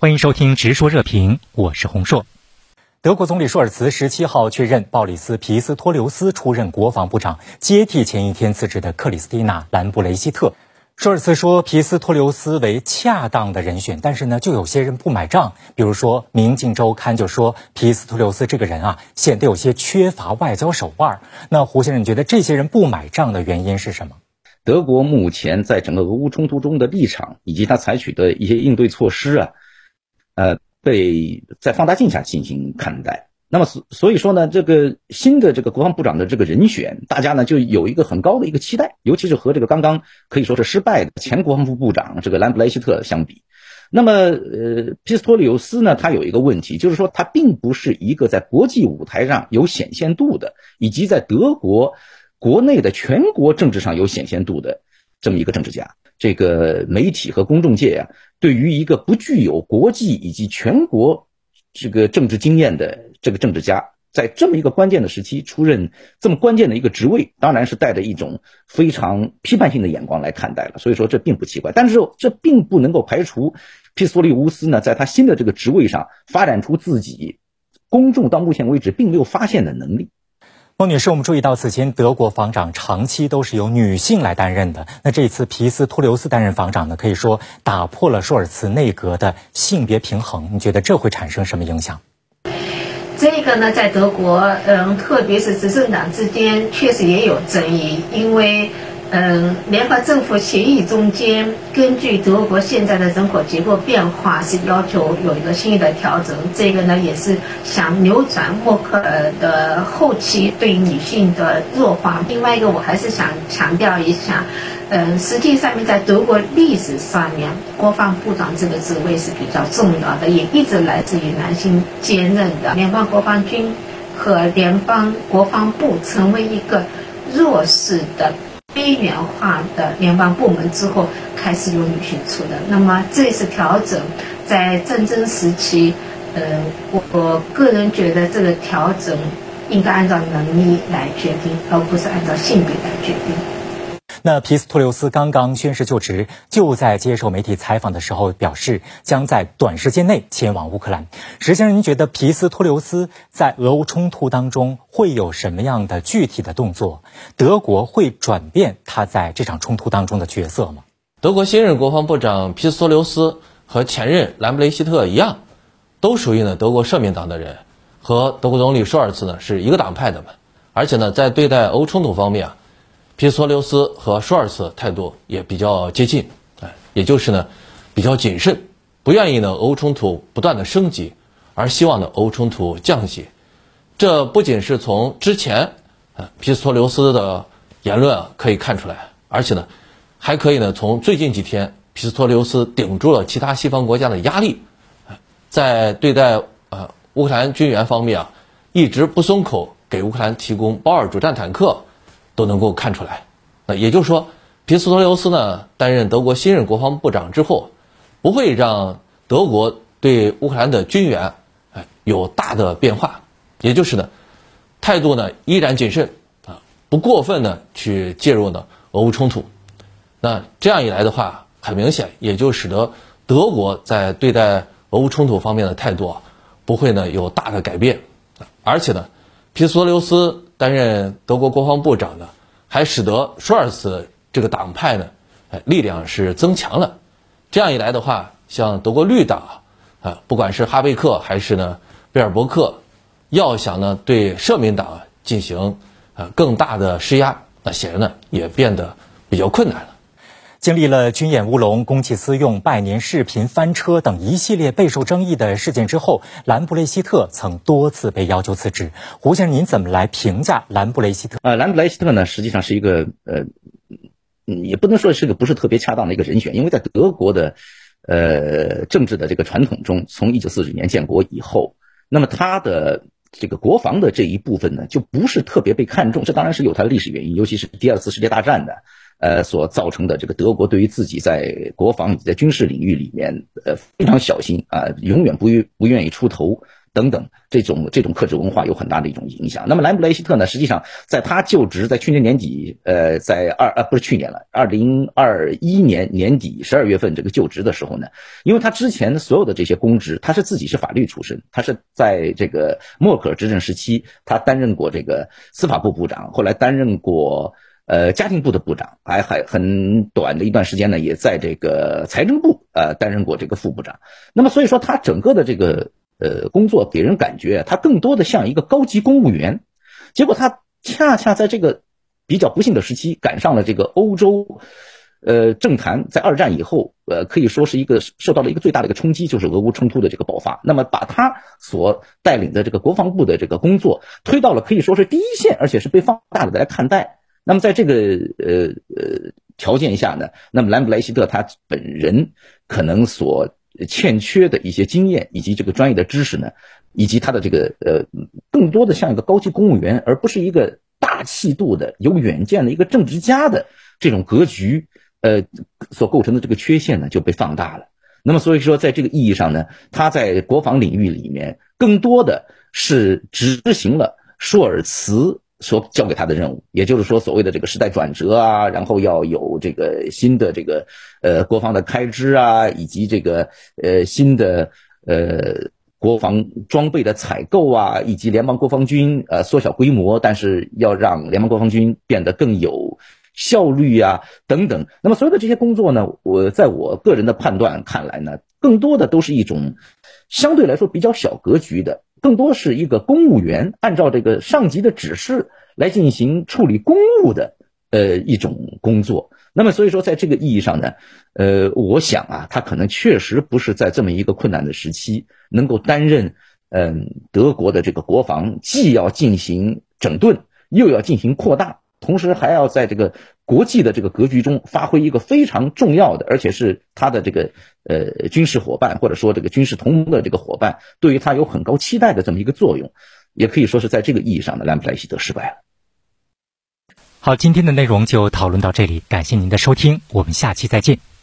欢迎收听《直说热评》，我是洪硕。德国总理舒尔茨十七号确认鲍里斯·皮斯托留斯出任国防部长，接替前一天辞职的克里斯蒂娜·兰布雷希特。舒尔茨说，皮斯托留斯为恰当的人选，但是呢，就有些人不买账。比如说，《明镜周刊》就说皮斯托留斯这个人啊，显得有些缺乏外交手腕。那胡先生觉得这些人不买账的原因是什么？德国目前在整个俄乌冲突中的立场以及他采取的一些应对措施啊，呃，被在放大镜下进行看待。那么所所以说呢，这个新的这个国防部长的这个人选，大家呢就有一个很高的一个期待，尤其是和这个刚刚可以说是失败的前国防部部长这个兰布莱希特相比。那么，呃，皮斯托里尤斯呢，他有一个问题，就是说他并不是一个在国际舞台上有显现度的，以及在德国国内的全国政治上有显现度的这么一个政治家。这个媒体和公众界呀，对于一个不具有国际以及全国。这个政治经验的这个政治家，在这么一个关键的时期出任这么关键的一个职位，当然是带着一种非常批判性的眼光来看待了。所以说这并不奇怪，但是这并不能够排除皮斯托利乌斯呢，在他新的这个职位上发展出自己公众到目前为止并没有发现的能力。孟女士，我们注意到此前德国防长长期都是由女性来担任的。那这次皮斯托留斯担任防长呢，可以说打破了舒尔茨内阁的性别平衡。你觉得这会产生什么影响？这个呢，在德国，嗯，特别是执政党之间，确实也有争议，因为。嗯，联合政府协议中间，根据德国现在的人口结构变化，是要求有一个新的调整。这个呢，也是想扭转默克尔的后期对女性的弱化。另外一个，我还是想强调一下，嗯，实际上面在德国历史上面，国防部长这个职位是比较重要的，也一直来自于男性兼任的。联邦国防军和联邦国防部成为一个弱势的。边缘化的联邦部门之后，开始有女性出的。那么这次调整，在战争时期，呃，我我个人觉得这个调整应该按照能力来决定，而不是按照性别来决定。那皮斯托留斯刚刚宣誓就职，就在接受媒体采访的时候表示，将在短时间内前往乌克兰。实际上，您觉得皮斯托留斯在俄乌冲突当中会有什么样的具体的动作？德国会转变他在这场冲突当中的角色吗？德国新任国防部长皮斯托留斯和前任兰布雷希特一样，都属于呢德国社民党的人，和德国总理舒尔茨呢是一个党派的嘛。而且呢，在对待俄乌冲突方面啊。皮斯托留斯和舒尔茨态度也比较接近，哎，也就是呢，比较谨慎，不愿意呢俄乌冲突不断的升级，而希望呢俄乌冲突降级。这不仅是从之前，呃皮斯托留斯的言论啊可以看出来，而且呢，还可以呢从最近几天皮斯托留斯顶住了其他西方国家的压力，在对待呃乌克兰军援方面啊，一直不松口，给乌克兰提供豹二主战坦克。都能够看出来，那也就是说，皮斯托留斯呢担任德国新任国防部长之后，不会让德国对乌克兰的军援哎有大的变化，也就是呢，态度呢依然谨慎啊，不过分的去介入呢俄乌冲突。那这样一来的话，很明显也就使得德国在对待俄乌冲突方面的态度啊不会呢有大的改变，而且呢，皮斯托留斯。担任德国国防部长呢，还使得舒尔茨这个党派呢，哎，力量是增强了。这样一来的话，像德国绿党啊，不管是哈贝克还是呢贝尔伯克，要想呢对社民党进行呃更大的施压，那显然呢也变得比较困难了。经历了军演乌龙、公器私用、拜年视频翻车等一系列备受争议的事件之后，兰布雷希特曾多次被要求辞职。胡先生，您怎么来评价兰布雷希特？呃，兰布雷希特呢，实际上是一个呃，也不能说是个不是特别恰当的一个人选，因为在德国的呃政治的这个传统中，从一九四九年建国以后，那么他的这个国防的这一部分呢，就不是特别被看重。这当然是有它的历史原因，尤其是第二次世界大战的。呃，所造成的这个德国对于自己在国防以及在军事领域里面，呃，非常小心啊，永远不不愿意出头，等等，这种这种克制文化有很大的一种影响。那么兰布雷希特呢，实际上在他就职在去年年底，呃，在二呃不是去年了，二零二一年年底十二月份这个就职的时候呢，因为他之前所有的这些公职，他是自己是法律出身，他是在这个默克尔执政时期，他担任过这个司法部部长，后来担任过呃家庭部的部长，还还很短的一段时间呢，也在这个财政部呃担任过这个副部长。那么所以说他整个的这个。呃，工作给人感觉他更多的像一个高级公务员，结果他恰恰在这个比较不幸的时期赶上了这个欧洲，呃，政坛在二战以后，呃，可以说是一个受到了一个最大的一个冲击，就是俄乌冲突的这个爆发。那么把他所带领的这个国防部的这个工作推到了可以说是第一线，而且是被放大的来看待。那么在这个呃呃条件下呢，那么兰布莱希特他本人可能所。欠缺的一些经验以及这个专业的知识呢，以及他的这个呃，更多的像一个高级公务员，而不是一个大气度的、有远见的一个政治家的这种格局，呃，所构成的这个缺陷呢，就被放大了。那么，所以说，在这个意义上呢，他在国防领域里面，更多的是执行了舒尔茨。所交给他的任务，也就是说，所谓的这个时代转折啊，然后要有这个新的这个呃国防的开支啊，以及这个呃新的呃国防装备的采购啊，以及联邦国防军呃缩小规模，但是要让联邦国防军变得更有效率啊等等。那么所有的这些工作呢，我在我个人的判断看来呢，更多的都是一种相对来说比较小格局的。更多是一个公务员按照这个上级的指示来进行处理公务的呃一种工作。那么所以说，在这个意义上呢，呃，我想啊，他可能确实不是在这么一个困难的时期能够担任嗯德国的这个国防，既要进行整顿，又要进行扩大。同时还要在这个国际的这个格局中发挥一个非常重要的，而且是他的这个呃军事伙伴或者说这个军事同盟的这个伙伴，对于他有很高期待的这么一个作用，也可以说是在这个意义上的兰普莱希德失败了。好，今天的内容就讨论到这里，感谢您的收听，我们下期再见。